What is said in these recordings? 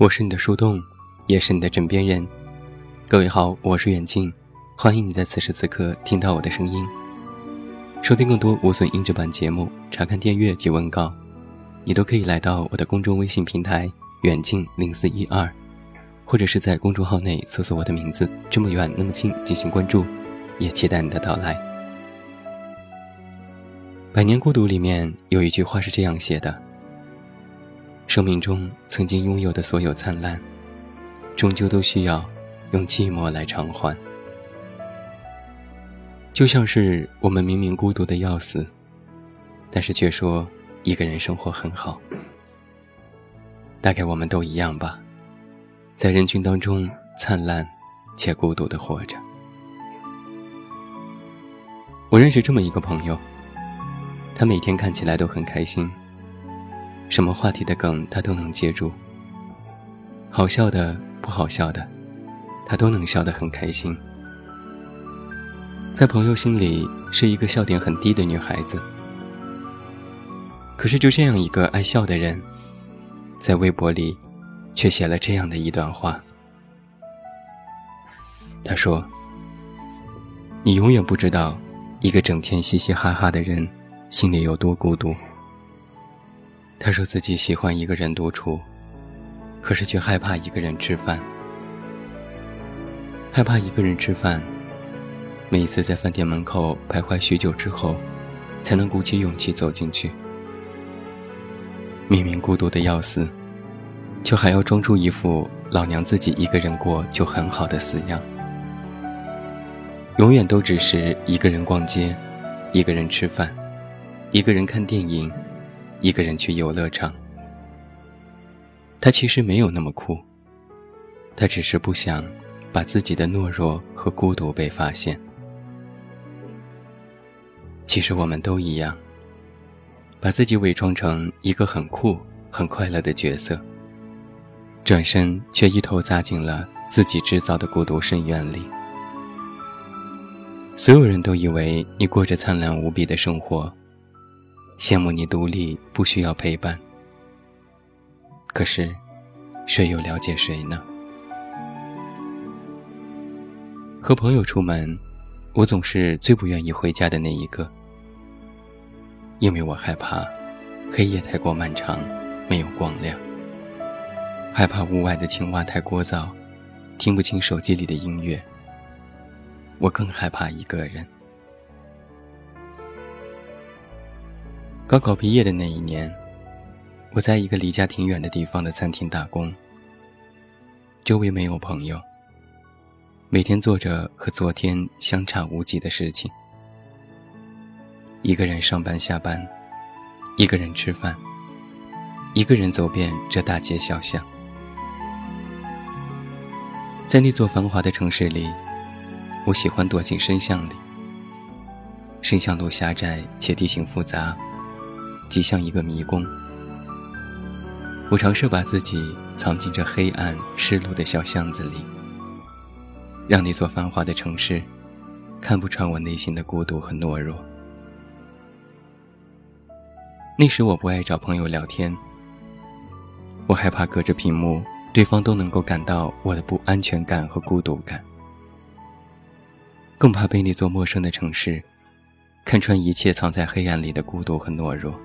我是你的树洞，也是你的枕边人。各位好，我是远近，欢迎你在此时此刻听到我的声音。收听更多无损音质版节目，查看订阅及文稿，你都可以来到我的公众微信平台远近零四一二，或者是在公众号内搜索我的名字这么远那么近进行关注，也期待你的到来。《百年孤独》里面有一句话是这样写的。生命中曾经拥有的所有灿烂，终究都需要用寂寞来偿还。就像是我们明明孤独的要死，但是却说一个人生活很好。大概我们都一样吧，在人群当中灿烂且孤独的活着。我认识这么一个朋友，他每天看起来都很开心。什么话题的梗他都能接住，好笑的、不好笑的，他都能笑得很开心。在朋友心里是一个笑点很低的女孩子。可是就这样一个爱笑的人，在微博里却写了这样的一段话。他说：“你永远不知道，一个整天嘻嘻哈哈的人，心里有多孤独。”他说自己喜欢一个人独处，可是却害怕一个人吃饭，害怕一个人吃饭。每一次在饭店门口徘徊许久之后，才能鼓起勇气走进去。明明孤独的要死，却还要装出一副老娘自己一个人过就很好的死样。永远都只是一个人逛街，一个人吃饭，一个人看电影。一个人去游乐场，他其实没有那么酷，他只是不想把自己的懦弱和孤独被发现。其实我们都一样，把自己伪装成一个很酷、很快乐的角色，转身却一头扎进了自己制造的孤独深渊里。所有人都以为你过着灿烂无比的生活。羡慕你独立，不需要陪伴。可是，谁又了解谁呢？和朋友出门，我总是最不愿意回家的那一个，因为我害怕黑夜太过漫长，没有光亮；害怕屋外的青蛙太聒噪，听不清手机里的音乐；我更害怕一个人。高考毕业的那一年，我在一个离家挺远的地方的餐厅打工。周围没有朋友，每天做着和昨天相差无几的事情。一个人上班下班，一个人吃饭，一个人走遍这大街小巷。在那座繁华的城市里，我喜欢躲进深巷里。深巷路狭窄且地形复杂。极像一个迷宫，我尝试把自己藏进这黑暗、湿漉的小巷子里，让那座繁华的城市看不穿我内心的孤独和懦弱。那时我不爱找朋友聊天，我害怕隔着屏幕，对方都能够感到我的不安全感和孤独感，更怕被那座陌生的城市看穿一切藏在黑暗里的孤独和懦弱。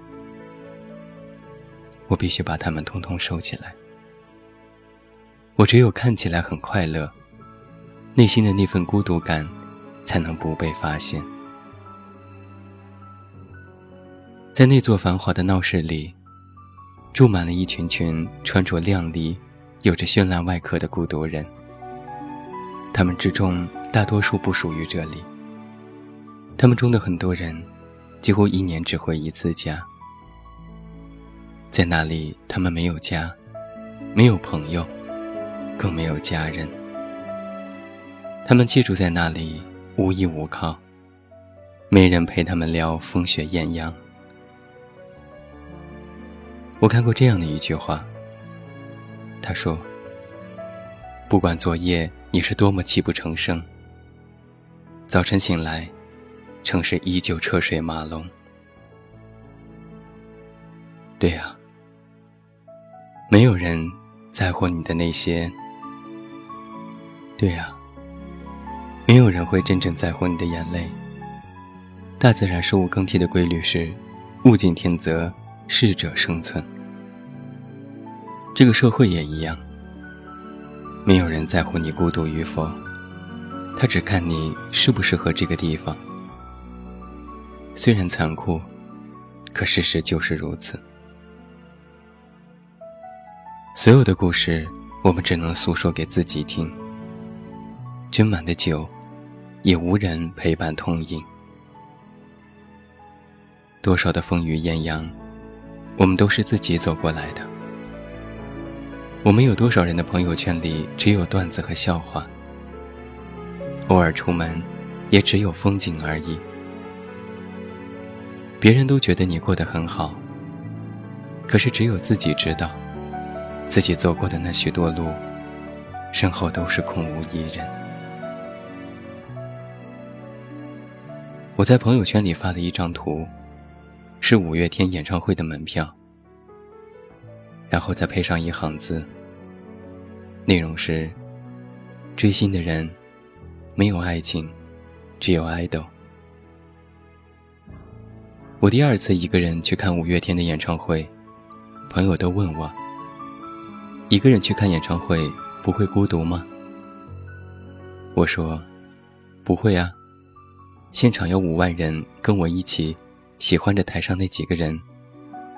我必须把它们通通收起来。我只有看起来很快乐，内心的那份孤独感才能不被发现。在那座繁华的闹市里，住满了一群群穿着靓丽、有着绚烂外壳的孤独人。他们之中大多数不属于这里。他们中的很多人，几乎一年只回一次家。在那里，他们没有家，没有朋友，更没有家人。他们寄住在那里，无依无靠，没人陪他们聊风雪艳阳。我看过这样的一句话，他说：“不管昨夜你是多么泣不成声，早晨醒来，城市依旧车水马龙。”对呀。没有人在乎你的那些。对呀，没有人会真正在乎你的眼泪。大自然生物更替的规律是：物竞天择，适者生存。这个社会也一样，没有人在乎你孤独与否，他只看你适不适合这个地方。虽然残酷，可事实就是如此。所有的故事，我们只能诉说给自己听。斟满的酒，也无人陪伴痛饮。多少的风雨艳阳，我们都是自己走过来的。我们有多少人的朋友圈里只有段子和笑话？偶尔出门，也只有风景而已。别人都觉得你过得很好，可是只有自己知道，自己走过的那许多路，身后都是空无一人。我在朋友圈里发了一张图。是五月天演唱会的门票，然后再配上一行字。内容是：追星的人没有爱情，只有爱豆。我第二次一个人去看五月天的演唱会，朋友都问我：一个人去看演唱会不会孤独吗？我说：不会啊，现场有五万人跟我一起。喜欢着台上那几个人，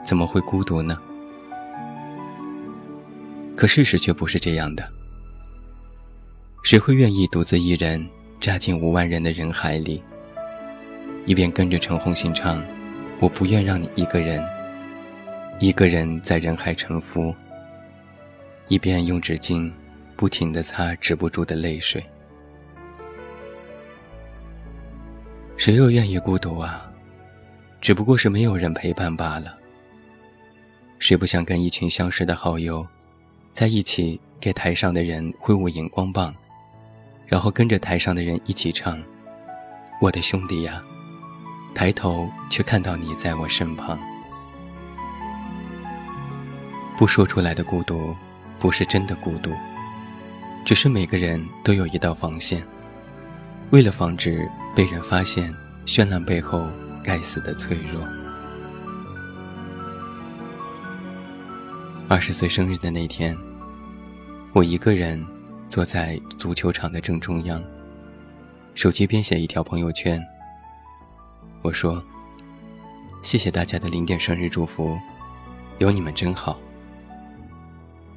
怎么会孤独呢？可事实却不是这样的。谁会愿意独自一人扎进五万人的人海里，一边跟着陈红杏唱“我不愿让你一个人，一个人在人海沉浮”，一边用纸巾不停地擦止不住的泪水？谁又愿意孤独啊？只不过是没有人陪伴罢了。谁不想跟一群相识的好友，在一起给台上的人挥舞荧光棒，然后跟着台上的人一起唱：“我的兄弟呀，抬头却看到你在我身旁。”不说出来的孤独，不是真的孤独，只是每个人都有一道防线，为了防止被人发现绚烂背后。该死的脆弱。二十岁生日的那天，我一个人坐在足球场的正中央，手机编写一条朋友圈。我说：“谢谢大家的零点生日祝福，有你们真好。”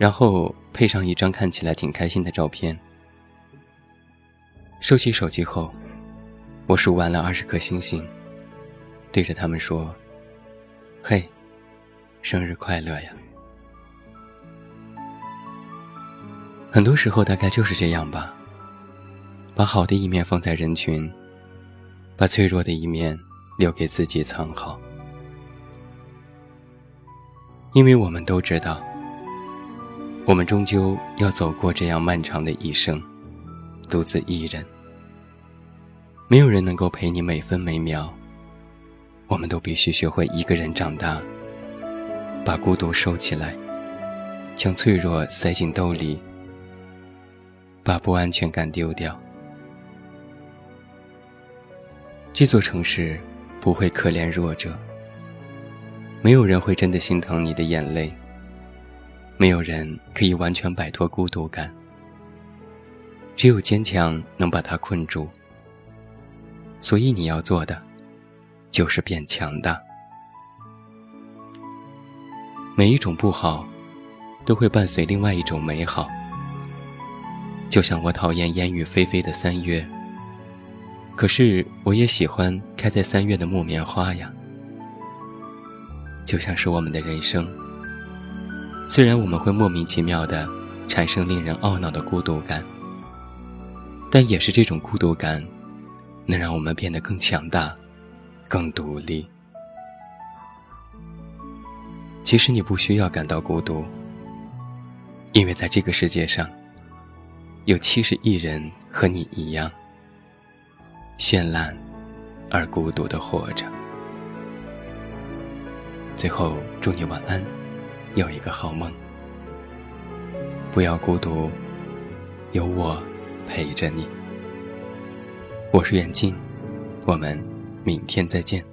然后配上一张看起来挺开心的照片。收起手机后，我数完了二十颗星星。对着他们说：“嘿，生日快乐呀！”很多时候大概就是这样吧，把好的一面放在人群，把脆弱的一面留给自己藏好。因为我们都知道，我们终究要走过这样漫长的一生，独自一人，没有人能够陪你每分每秒。我们都必须学会一个人长大，把孤独收起来，将脆弱塞进兜里，把不安全感丢掉。这座城市不会可怜弱者，没有人会真的心疼你的眼泪，没有人可以完全摆脱孤独感，只有坚强能把它困住。所以你要做的。就是变强大。每一种不好，都会伴随另外一种美好。就像我讨厌烟雨霏霏的三月，可是我也喜欢开在三月的木棉花呀。就像是我们的人生，虽然我们会莫名其妙的产生令人懊恼的孤独感，但也是这种孤独感，能让我们变得更强大。更独立。其实你不需要感到孤独，因为在这个世界上，有七十亿人和你一样，绚烂而孤独的活着。最后，祝你晚安，有一个好梦。不要孤独，有我陪着你。我是远近，我们明天再见。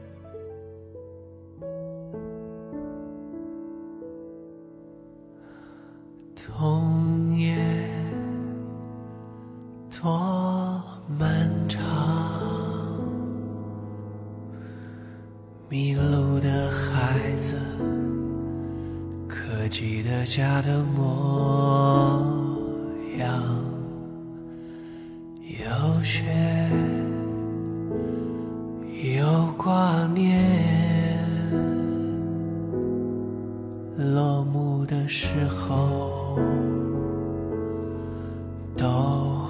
记得家的模样，有雪，有挂念，落幕的时候。都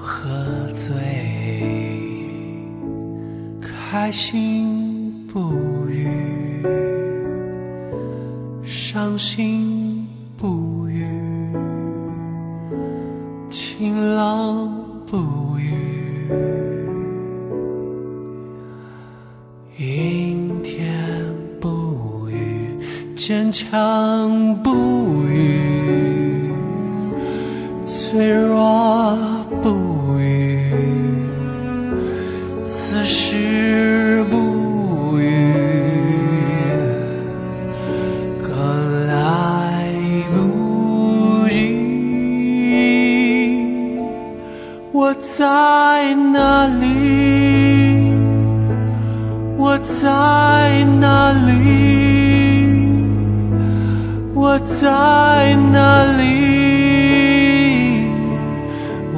喝醉，开心不语，伤心不语，晴朗不语，阴天不语，坚强不语，脆弱不语，此时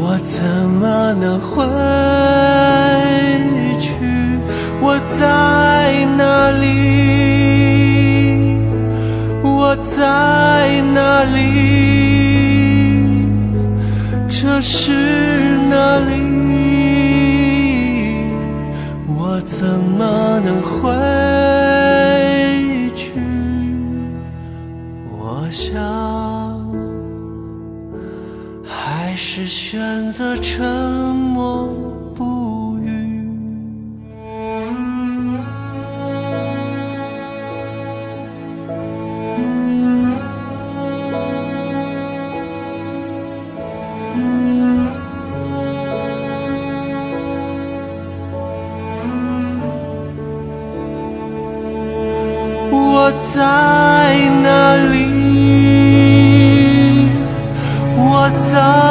我怎么能回去？我在哪里？我在哪里？这是哪里？我怎么能回是选择沉默不语。我在哪里？我在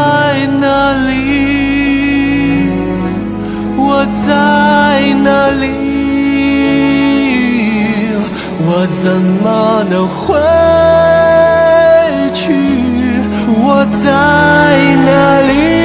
在哪里？我怎么能回去？我在哪里？